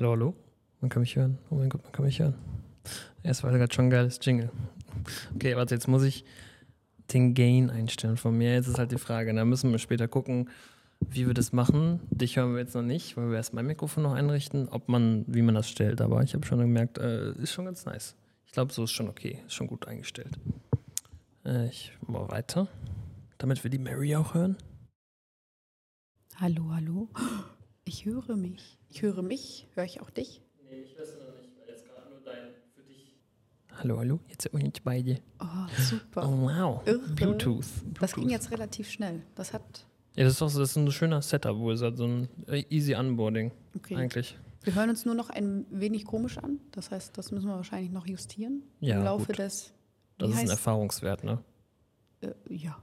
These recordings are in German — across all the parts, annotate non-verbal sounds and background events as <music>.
Hallo, hallo? Man kann mich hören. Oh mein Gott, man kann mich hören. Erst war gerade schon ein geiles Jingle. Okay, warte, jetzt muss ich den Gain einstellen von mir. Jetzt ist halt die Frage, da müssen wir später gucken, wie wir das machen. Dich hören wir jetzt noch nicht, weil wir erst mein Mikrofon noch einrichten, ob man, wie man das stellt. Aber ich habe schon gemerkt, äh, ist schon ganz nice. Ich glaube, so ist schon okay, ist schon gut eingestellt. Äh, ich mache weiter, damit wir die Mary auch hören. Hallo, hallo. Ich höre mich. Ich höre mich. Höre ich auch dich? Nee, ich hörst du noch nicht, weil jetzt gerade nur dein für dich. Hallo, hallo, jetzt sind wir uns beide. Oh, super. Oh wow, Irre. Bluetooth. Das ging jetzt relativ schnell. Das hat. Ja, das ist doch so, das ist ein schöner Setup, wo es hat so ein äh, easy Onboarding Okay. eigentlich. Wir hören uns nur noch ein wenig komisch an. Das heißt, das müssen wir wahrscheinlich noch justieren Ja, im Laufe gut. des. Das ist ein Erfahrungswert, ne? Äh, ja.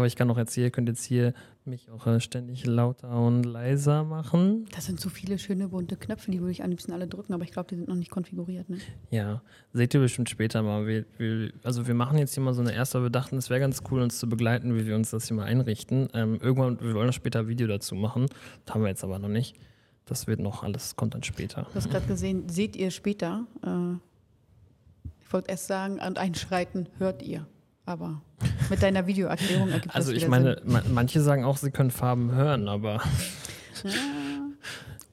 Aber ich kann auch jetzt hier, könnt jetzt hier mich auch äh, ständig lauter und leiser machen. Das sind so viele schöne bunte Knöpfe, die würde ich am liebsten alle drücken, aber ich glaube, die sind noch nicht konfiguriert. Ne? Ja, seht ihr bestimmt später mal. Wir, wir, also wir machen jetzt hier mal so eine erste, aber wir dachten, es wäre ganz cool, uns zu begleiten, wie wir uns das hier mal einrichten. Ähm, irgendwann, wir wollen noch später ein Video dazu machen. Das haben wir jetzt aber noch nicht. Das wird noch alles, kommt dann später. Du hast gerade gesehen, seht ihr später. Äh, ich wollte erst sagen, und einschreiten hört ihr. Aber mit deiner Videoerklärung ergibt Also das ich wieder meine, ma manche sagen auch, sie können Farben hören, aber Sinn. Ja.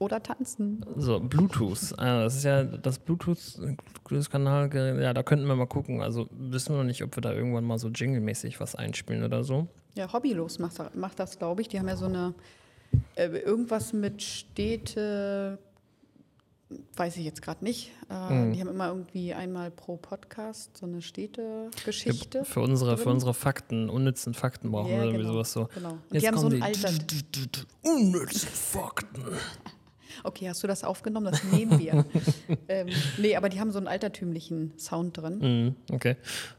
Oder tanzen. so Bluetooth, äh, das ist ja das Bluetooth-Kanal, ja, da könnten wir mal gucken. Also wissen wir noch nicht, ob wir da irgendwann mal so Jingle-mäßig was einspielen oder so. Ja, Hobbylos macht, das- macht das, glaube ich. Die haben ja so eine, äh, irgendwas mit Städte, weiß ich jetzt gerade nicht. Äh, Mhm. Die haben immer irgendwie einmal pro Podcast so eine Städte-Geschichte. Für unsere, für unsere Fakten, unnützen Fakten brauchen Ja, wir irgendwie genau. sowas so. Genau. Und Jetzt die haben so ein Alter. unnütze Fakten. <laughs> Okay, hast du das aufgenommen? Das nehmen wir. <laughs> ähm, nee, aber die haben so einen altertümlichen Sound drin. Mhm, okay.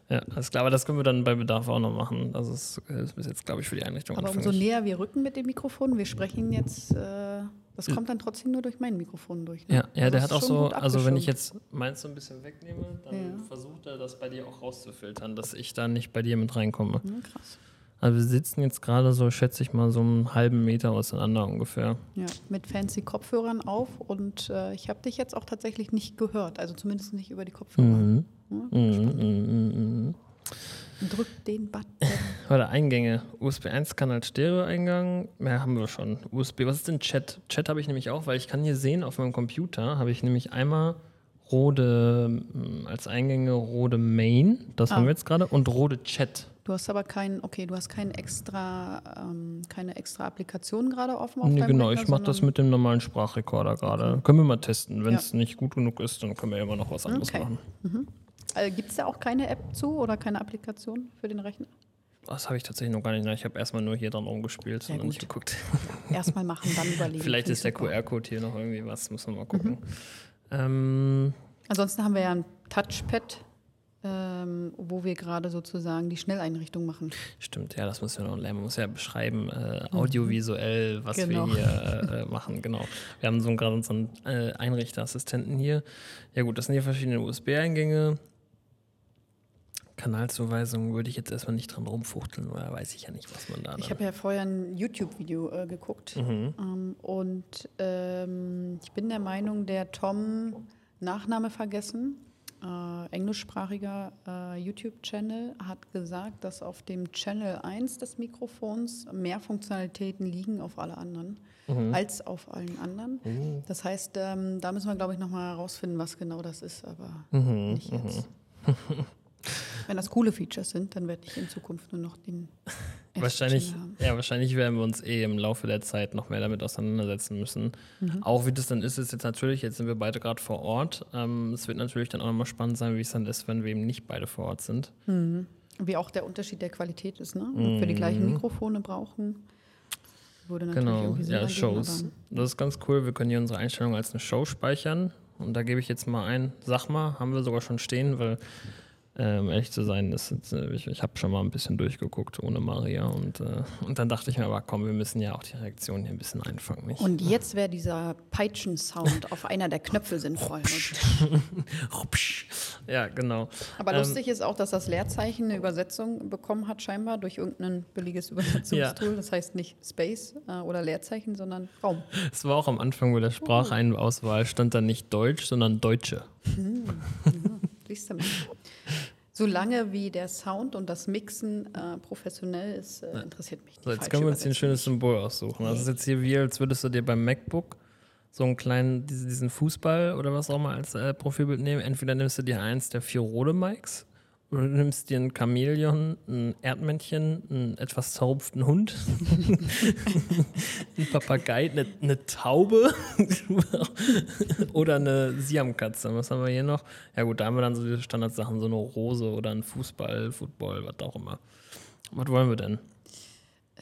Ja, alles klar. Aber das können wir dann bei Bedarf auch noch machen. Das ist, äh, ist bis jetzt, glaube ich, für die Einrichtung Aber umso näher wir rücken mit dem Mikrofon, wir sprechen jetzt, äh, das kommt dann trotzdem nur durch mein Mikrofon durch. Ne? Ja, ja Also der hat auch so, also wenn ich jetzt meins so ein bisschen wegnehme, dann Ja. versucht er das bei dir auch rauszufiltern, dass ich da nicht bei dir mit reinkomme. Ja, krass. Also wir sitzen jetzt gerade so, schätze ich mal, so einen halben Meter auseinander ungefähr. Ja, mit fancy Kopfhörern auf und äh, ich habe dich jetzt auch tatsächlich nicht gehört, also zumindest nicht über die Kopfhörer. Mhm. Ja, Mhm, mhm, mhm. Drück den Button. <laughs> Warte, Eingänge. USB 1 kann als Stereo-Eingang. Mehr haben wir schon. USB, was ist denn Chat? Chat habe ich nämlich auch, weil ich kann hier sehen, auf meinem Computer habe ich nämlich einmal Rode mm, als Eingänge Rode Main, das Ah. haben wir jetzt gerade, und Rode Chat. Du hast aber keinen, okay, du hast keinen extra, ähm, keine extra Applikation gerade offen auf Nee, genau, Rechner, ich mache das mit dem normalen Sprachrekorder gerade. Können wir mal testen. Wenn Ja. es nicht gut genug ist, dann können wir immer noch was anderes Okay. machen. Äh, Gibt es da auch keine App zu oder keine Applikation für den Rechner? Das habe ich tatsächlich noch gar nicht. Ich habe erstmal nur hier dran rumgespielt Sehr und nicht geguckt. <laughs> Erstmal machen, dann überlegen. <laughs> Vielleicht ist der. QR-Code hier noch irgendwie was, müssen wir mal gucken. Mhm. Ähm, Ansonsten haben wir ja ein Touchpad, ähm, wo wir gerade sozusagen die Schnelleinrichtung machen. Stimmt, ja, das müssen wir noch lernen. Man muss ja beschreiben, äh, audiovisuell, was Genau. wir hier äh, <laughs> äh, machen. Genau. Wir haben so gerade unseren äh, Einrichterassistenten hier. Ja gut, das sind hier verschiedene USB-Eingänge. Kanalzuweisung würde ich jetzt erstmal nicht dran rumfuchteln, weil da weiß ich ja nicht, was man da. Ich habe ja vorher ein YouTube-Video äh, geguckt Mhm. ähm, und ähm, ich bin der Meinung, der Tom Nachname vergessen, äh, englischsprachiger äh, YouTube-Channel, hat gesagt, dass auf dem Channel 1 des Mikrofons mehr Funktionalitäten liegen auf alle anderen Mhm. als auf allen anderen. Mhm. Das heißt, ähm, da müssen wir, glaube ich, nochmal herausfinden, was genau das ist, aber Mhm. nicht Mhm. jetzt. <laughs> Wenn das coole Features sind, dann werde ich in Zukunft nur noch den <laughs> Wahrscheinlich, haben. ja, wahrscheinlich werden wir uns eh im Laufe der Zeit noch mehr damit auseinandersetzen müssen. Mhm. Auch wie das dann ist, ist jetzt natürlich, jetzt sind wir beide gerade vor Ort. Ähm, es wird natürlich dann auch nochmal spannend sein, wie es dann ist, wenn wir eben nicht beide vor Ort sind. Mhm. Wie auch der Unterschied der Qualität ist, ne? Ob wir die gleichen Mhm. Mikrofone brauchen. Genau, ja, Shows. aber- Das ist ganz cool. Wir können hier unsere Einstellung als eine Show speichern. Und da gebe ich jetzt mal ein, sag mal, haben wir sogar schon stehen, weil Ähm, ehrlich zu sein, ist, äh, ich, ich habe schon mal ein bisschen durchgeguckt ohne Maria und, äh, und dann dachte ich mir, aber komm, wir müssen ja auch die Reaktion hier ein bisschen einfangen. Nicht? Und jetzt wäre dieser Peitschen-Sound auf einer der Knöpfe sinnvoll. <laughs> ja, genau. Aber ähm, lustig ist auch, dass das Leerzeichen eine Übersetzung bekommen hat, scheinbar durch irgendein billiges Übersetzungstool. Ja. Das heißt nicht Space äh, oder Leerzeichen, sondern Raum. Es war auch am Anfang bei der Sprachauswahl stand da nicht Deutsch, sondern Deutsche. Hm. Ja, <laughs> siehst du mal. Solange wie der Sound und das Mixen äh, professionell ist, äh, interessiert mich nicht. So, jetzt können wir uns hier ein schönes Symbol aussuchen. Das ist jetzt hier wie, als würdest du dir beim MacBook so einen kleinen, diesen Fußball oder was auch mal als äh, Profilbild nehmen. Entweder nimmst du dir eins der vier Rode-Mikes oder du nimmst dir ein Chamäleon, ein Erdmännchen, einen etwas zerrupften Hund, <laughs> ein Papagei, eine, eine Taube oder eine Siamkatze. Was haben wir hier noch? Ja gut, da haben wir dann so diese Standardsachen, so eine Rose oder ein Fußball, Football, was auch immer. Was wollen wir denn?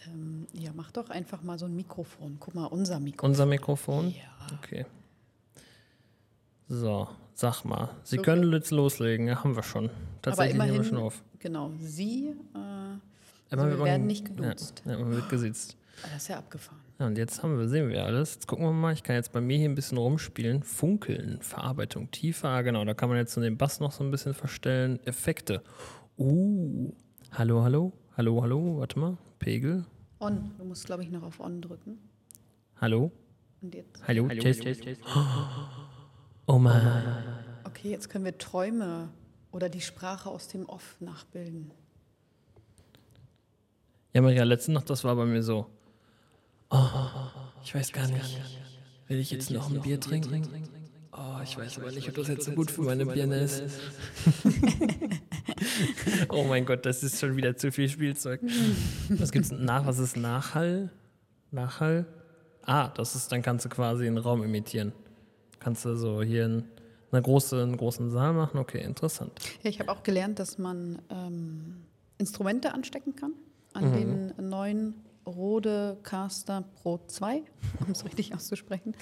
Ähm, ja, mach doch einfach mal so ein Mikrofon. Guck mal, unser Mikrofon. Unser Mikrofon? Ja. Okay. So, sag mal. Sie so können jetzt loslegen, ja, haben wir schon. Tatsächlich Aber immerhin, nehmen wir schon auf. Genau, Sie äh, also wir werden nicht geduzt. Ja, ja, man wird gesitzt. Ah, das ist ja abgefahren. Ja, und jetzt haben wir, sehen wir alles. Jetzt gucken wir mal. Ich kann jetzt bei mir hier ein bisschen rumspielen. Funkeln, Verarbeitung, tiefer. Ah, genau, da kann man jetzt so den Bass noch so ein bisschen verstellen. Effekte. Uh. Hallo, hallo. Hallo, hallo. Warte mal. Pegel. On. Du musst, glaube ich, noch auf On drücken. Hallo. Und jetzt. Hallo, hallo test, test, test. Oh Mann. Okay, jetzt können wir Träume oder die Sprache aus dem Off nachbilden. Ja, Maria, letzte Nacht, das war bei mir so. Oh, ich weiß gar nicht. Will ich jetzt noch ein Bier trinken? Oh, ich weiß aber nicht, ob das jetzt so gut für meine Birne ist. <laughs> oh mein Gott, das ist schon wieder zu viel Spielzeug. Was gibt's nach? Was ist Nachhall? Nachhall? Ah, das ist, dann kannst du quasi einen Raum imitieren. Kannst du so hier in einer große, einen großen Saal machen? Okay, interessant. Ja, ich habe auch gelernt, dass man ähm, Instrumente anstecken kann an mhm. den neuen Rode Caster Pro 2, <laughs> um es richtig auszusprechen.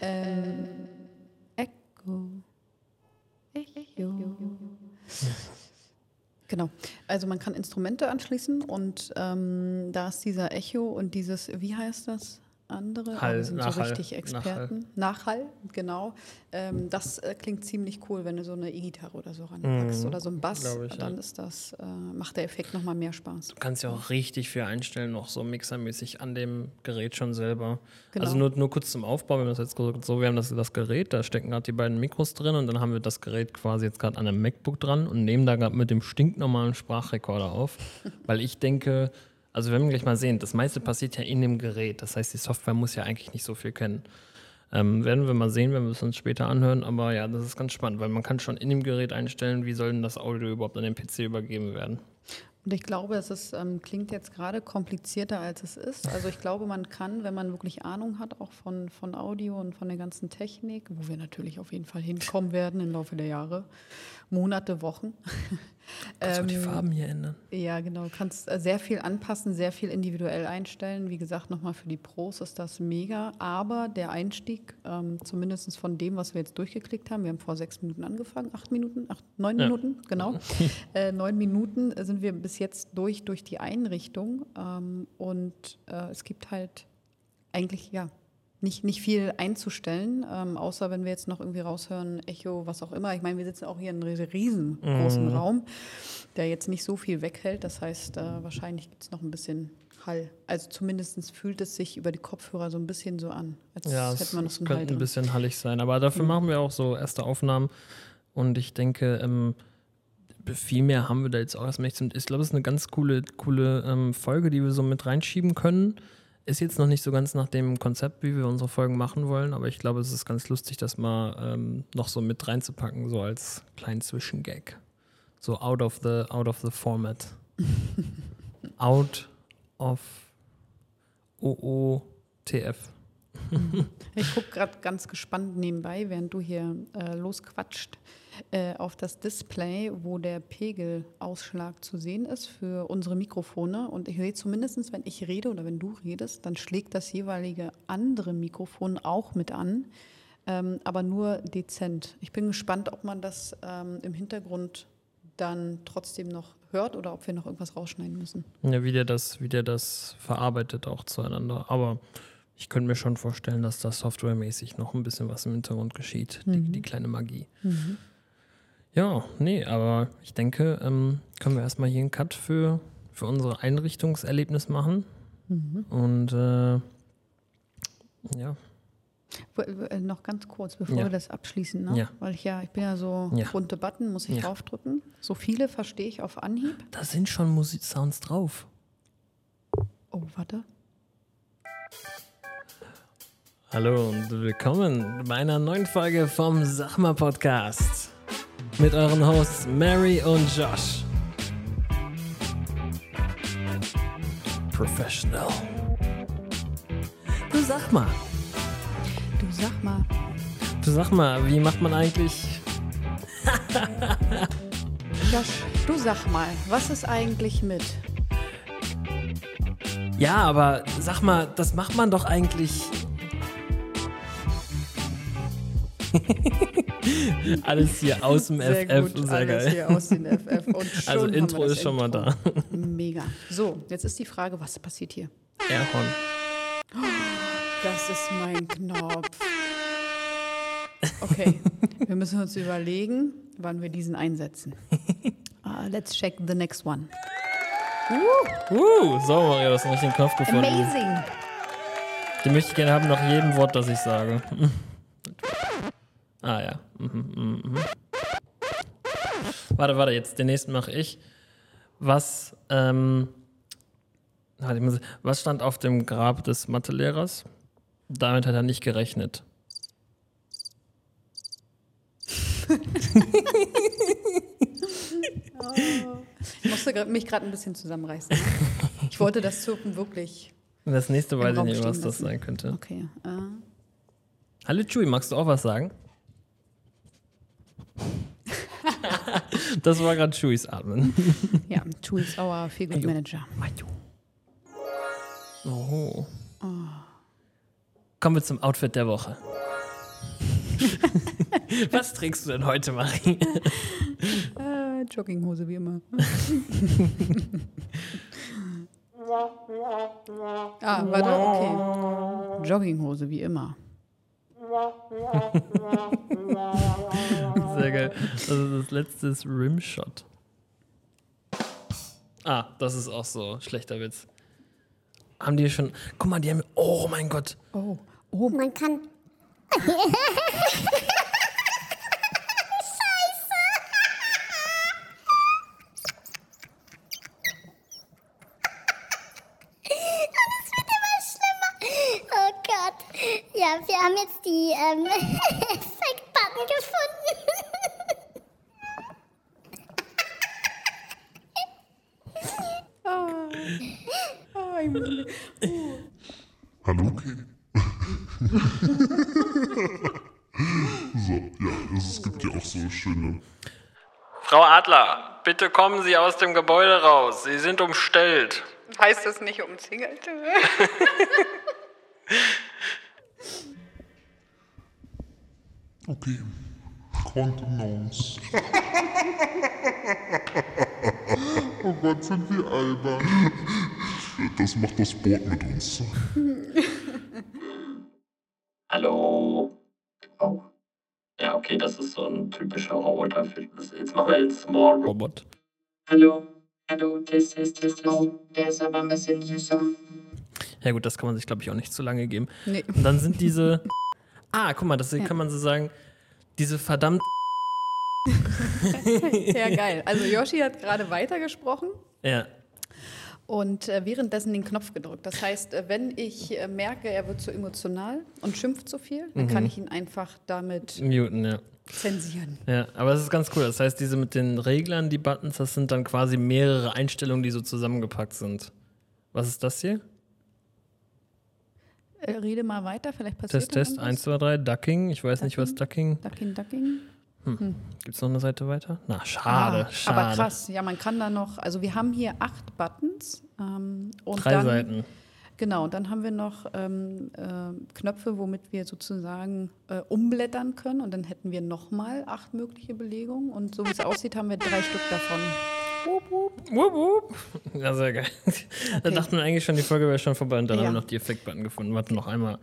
Ähm, Echo. Echo. Genau. Also man kann Instrumente anschließen und ähm, da ist dieser Echo und dieses, wie heißt das? Andere, Hall, sind Nachhall, so richtig Experten. Nachhall, Nachhall genau. Ähm, das äh, klingt ziemlich cool, wenn du so eine E-Gitarre oder so ranpackst mhm, oder so ein Bass, ich, dann ja. ist das, äh, macht der Effekt nochmal mehr Spaß. Du kannst ja auch richtig viel einstellen, noch so mixermäßig an dem Gerät schon selber. Genau. Also nur, nur kurz zum Aufbau, wir haben das jetzt so, wir haben das, das Gerät, da stecken gerade die beiden Mikros drin und dann haben wir das Gerät quasi jetzt gerade an einem MacBook dran und nehmen da gerade mit dem stinknormalen Sprachrekorder auf, <laughs> weil ich denke, also wir gleich mal sehen, das meiste passiert ja in dem Gerät. Das heißt, die Software muss ja eigentlich nicht so viel kennen. Ähm, werden wir mal sehen, wenn wir es uns später anhören. Aber ja, das ist ganz spannend, weil man kann schon in dem Gerät einstellen, wie soll denn das Audio überhaupt an den PC übergeben werden. Und ich glaube, es ist, ähm, klingt jetzt gerade komplizierter, als es ist. Also ich glaube, man kann, wenn man wirklich Ahnung hat, auch von, von Audio und von der ganzen Technik, wo wir natürlich auf jeden Fall hinkommen werden im Laufe der Jahre, Monate, Wochen. Kannst ähm, du die Farben hier ändern? Ja, genau. Du kannst äh, sehr viel anpassen, sehr viel individuell einstellen. Wie gesagt, nochmal für die Pros ist das mega. Aber der Einstieg, ähm, zumindest von dem, was wir jetzt durchgeklickt haben, wir haben vor sechs Minuten angefangen, acht Minuten, acht, neun ja. Minuten, genau. <laughs> äh, neun Minuten sind wir bis jetzt durch, durch die Einrichtung. Ähm, und äh, es gibt halt eigentlich, ja, nicht, nicht viel einzustellen, ähm, außer wenn wir jetzt noch irgendwie raushören, Echo, was auch immer. Ich meine, wir sitzen auch hier in einem riesengroßen mm. Raum, der jetzt nicht so viel weghält. Das heißt, äh, wahrscheinlich gibt es noch ein bisschen Hall. Also zumindest fühlt es sich über die Kopfhörer so ein bisschen so an, als ja, hätte man noch so einen könnte ein bisschen hallig sein. Aber dafür mhm. machen wir auch so erste Aufnahmen. Und ich denke, ähm, viel mehr haben wir da jetzt auch erstmal nicht. Ich glaube, es ist eine ganz coole, coole ähm, Folge, die wir so mit reinschieben können. Ist jetzt noch nicht so ganz nach dem Konzept, wie wir unsere Folgen machen wollen, aber ich glaube, es ist ganz lustig, das mal ähm, noch so mit reinzupacken, so als kleinen Zwischengag. So out of the, out of the format. <laughs> out of OOTF. Ich gucke gerade ganz gespannt nebenbei, während du hier äh, losquatscht äh, auf das Display, wo der Pegelausschlag zu sehen ist für unsere Mikrofone. Und ich sehe zumindest, wenn ich rede oder wenn du redest, dann schlägt das jeweilige andere Mikrofon auch mit an, ähm, aber nur dezent. Ich bin gespannt, ob man das ähm, im Hintergrund dann trotzdem noch hört oder ob wir noch irgendwas rausschneiden müssen. Ja, wie der das, wie der das verarbeitet auch zueinander. Aber ich könnte mir schon vorstellen, dass da softwaremäßig noch ein bisschen was im Hintergrund geschieht. Die, Mhm. die kleine Magie. Ja, nee, aber ich denke, ähm, können wir erstmal hier einen Cut für, für unser Einrichtungserlebnis machen. Mhm. Und äh, ja, äh, Noch ganz kurz, bevor Ja. wir das abschließen, ne? Ja. weil ich ja, ich bin ja so Ja. bunte Button, muss ich Ja. draufdrücken. So viele verstehe ich auf Anhieb. da sind schon Musiksounds drauf. Oh, warte. Hallo und willkommen bei einer neuen Folge vom Sachma Podcast mit euren Hosts Mary und Josh. Professional. Du sag mal, Du sag mal, du sag mal, wie macht man eigentlich? Josh, du sag mal, was ist eigentlich mit? Ja, aber sag mal, das macht man doch eigentlich. <laughs> Alles hier aus dem FF, sehr alles geil. hier aus den <laughs> FF. Also Intro das ist schon mal Intro. da. <laughs> Mega. So, jetzt ist die Frage, was passiert hier? Airhorn. Das ist mein Knopf. Okay, wir müssen uns überlegen, wann wir diesen einsetzen. Ah, let's check the next one. Uh, so, Maria, du hast einen richtigen Knopf gefunden. Amazing. Den möchte ich gerne haben nach jedem Wort, das ich sage. Ah ja. Mhm, mhm, mhm. Warte, warte, jetzt den nächsten mache ich. Was, ähm, was stand auf dem Grab des Mathelehrers? Damit hat er nicht gerechnet. <laughs> Ich musste mich gerade ein bisschen zusammenreißen. Ich wollte das Zirpen wirklich. Das nächste weiß ich nicht, was das sein könnte. Okay. Äh, Hallo Chewie, magst du auch was sagen? <laughs> das war gerade Chewies Atmen. <laughs> ja, Chewie ist our Feel Good Manager. Oh. Kommen wir zum Outfit der Woche. <laughs> Was trägst du denn heute, Marie? Äh, Jogginghose wie immer. ah, warte, okay. Jogginghose wie immer. Sehr geil. Also das letzte ist Rimshot. Ah, das ist auch so. Schlechter Witz. Haben die schon. Guck mal, die haben. Oh mein Gott. Oh, oh, Man kann. <laughs> Oh Gott. Ja, wir haben jetzt die ähm, <laughs> Fake-Button gefunden. Muss- Hallo, okay. <laughs> so, ja, es, es gibt ja auch so schöne. Frau Adler, bitte kommen Sie aus dem Gebäude raus. Sie sind umstellt. Heißt das nicht umzingelt? <laughs> Okay. Kontenance. <laughs> oh Gott, sind wir albern. Das macht das Boot mit uns. <laughs> Hallo. Oh. Ja, okay, das ist so ein typischer Roboter. Für das. Jetzt machen wir jetzt Small Robot. Hallo. Hallo, Test, Test, Test, Test. Oh, der ist aber ein bisschen süßer. Ja, gut, das kann man sich, glaube ich, auch nicht zu lange geben. Nee. Und dann sind diese. <laughs> Ah, guck mal, das kann man so sagen. Diese verdammt. Ja, <laughs> geil. Also Yoshi hat gerade weitergesprochen Ja. Und äh, währenddessen den Knopf gedrückt. Das heißt, äh, wenn ich äh, merke, er wird zu emotional und schimpft zu viel, dann kann ich ihn einfach damit Muten, ja. zensieren. Ja, aber es ist ganz cool. Das heißt, diese mit den Reglern, die Buttons, das sind dann quasi mehrere Einstellungen, die so zusammengepackt sind. Was ist das hier? Rede mal weiter, vielleicht passiert Test, Test, 1, 2, 3, Ducking. Ich weiß nicht, was Ducking. Ducking, ducking. Gibt es noch eine Seite weiter? Na, schade, Ah, schade. Aber krass, ja, man kann da noch, also wir haben hier acht Buttons. Ähm, und Drei dann, Seiten. Genau, und dann haben wir noch ähm, äh, Knöpfe, womit wir sozusagen äh, umblättern können. Und dann hätten wir nochmal acht mögliche Belegungen. Und so wie es aussieht, haben wir drei Stück davon. Wupp, wupp. Ja, sehr geil. Da dachten wir eigentlich schon, die Folge wäre schon vorbei und dann Ja. haben wir noch die Effektbutton gefunden. Warte, noch einmal.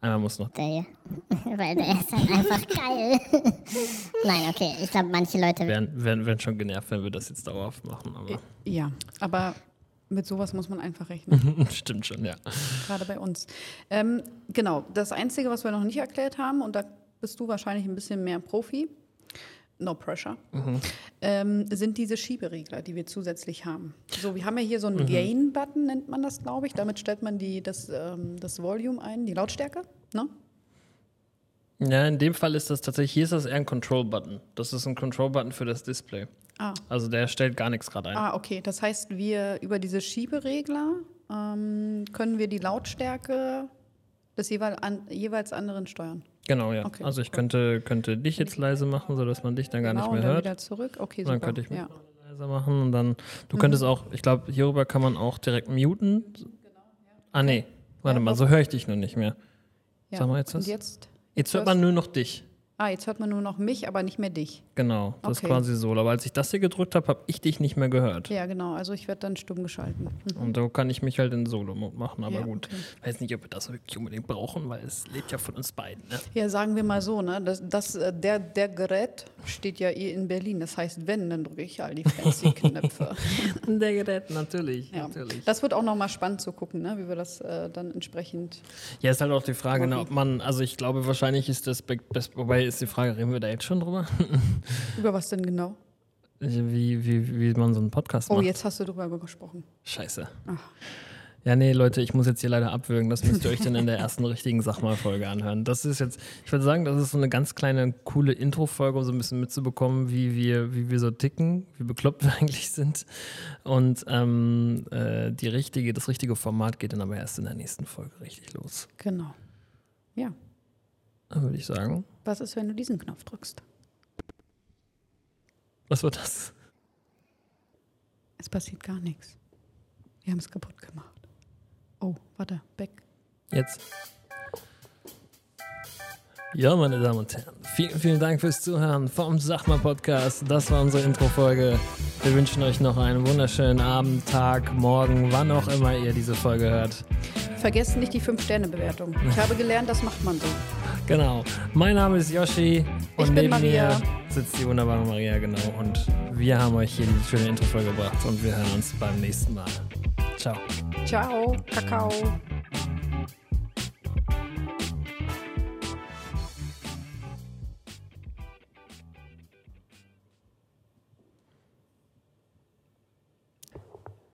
Einmal muss noch. Der hier. <laughs> Weil der ist halt einfach geil. Nein, okay. Ich glaube, manche Leute. Wären, wären, wären schon genervt, wenn wir das jetzt dauerhaft machen. Aber Ja, aber mit sowas muss man einfach rechnen. <laughs> stimmt schon, ja. gerade bei uns. Ähm, genau, das Einzige, was wir noch nicht erklärt haben, und da bist du wahrscheinlich ein bisschen mehr Profi, no pressure, ähm, sind diese Schieberegler, die wir zusätzlich haben. So, wir haben ja hier so einen Gain-Button, nennt man das, glaube ich. Damit stellt man die, das, ähm, das Volume ein, die Lautstärke. Ne? Ja, in dem Fall ist das tatsächlich, hier ist das eher ein Control-Button. Das ist ein Control-Button für das Display. Ah. Also der stellt gar nichts gerade ein. ah, okay. Das heißt, wir über diese Schieberegler ähm, können wir die Lautstärke des jeweil an, jeweils anderen steuern. Genau, ja. Okay, also ich cool. könnte, könnte dich jetzt leise machen, sodass man dich dann gar genau, nicht und mehr dann hört. wieder zurück. Okay, Und super. dann könnte ich mich ja. noch leiser machen und dann, du könntest auch, ich glaube, hierüber kann man auch direkt muten. Ah, nee. Warte Ja, mal, so höre ich dich nur nicht mehr. Ja. Sag mal jetzt Und was. jetzt? Jetzt hört man nur noch dich. Ah, jetzt hört man nur noch mich, aber nicht mehr dich. Genau, das ist Okay. quasi so. Aber als ich das hier gedrückt habe, habe ich dich nicht mehr gehört. Ja, genau. Also ich werde dann stumm geschalten. Mhm. Und so kann ich mich halt in Solo-Mode machen, aber Ja, gut. okay. Weiß nicht, ob wir das wirklich unbedingt brauchen, weil es lebt ja von uns beiden. Ne? Ja, sagen wir mal so, ne? Das, das, äh, der, der Gerät steht ja eh in Berlin. Das heißt, wenn, dann drücke ich all die fancy <laughs> Knöpfe. <laughs> Der Gerät, natürlich, Ja. natürlich. Das wird auch nochmal spannend zu gucken, ne? wie wir das äh, dann entsprechend. Ja, ist halt auch die Frage, ne, ob man, also ich glaube, wahrscheinlich ist das, wobei ist die Frage, reden wir da jetzt schon drüber? <laughs> Über was denn genau? Wie, wie, wie man so einen Podcast Oh, macht. jetzt hast du drüber gesprochen. Scheiße. Ach. Ja, nee, Leute, ich muss jetzt hier leider abwürgen. Das müsst ihr euch dann in der ersten richtigen Sachmal-Folge anhören. Das ist jetzt, ich würde sagen, das ist so eine ganz kleine, coole Intro-Folge, um so ein bisschen mitzubekommen, wie wir, wie wir so ticken, wie bekloppt wir <laughs> eigentlich sind. Und ähm, äh, die richtige, das richtige Format geht dann aber erst in der nächsten Folge richtig los. Genau. Ja. Dann würde ich sagen, Was ist, wenn du diesen Knopf drückst? was war das? Es passiert gar nichts. Wir haben es kaputt gemacht. Oh, warte, back. Jetzt. Ja, meine Damen und Herren, vielen, vielen Dank fürs Zuhören vom Sachma Podcast. Das war unsere Intro-Folge. Wir wünschen euch noch einen wunderschönen Abend, Tag, Morgen, wann auch immer ihr diese Folge hört. Vergesst nicht die 5-Sterne-Bewertung. Ich <laughs> habe gelernt, das macht man so. Genau. Mein Name ist Yoshi und neben Maria. mir sitzt die wunderbare Maria, genau. Und wir haben euch hier die schöne Intro-Folge gebracht und wir hören uns beim nächsten Mal. Ciao. Ciao, Kakao.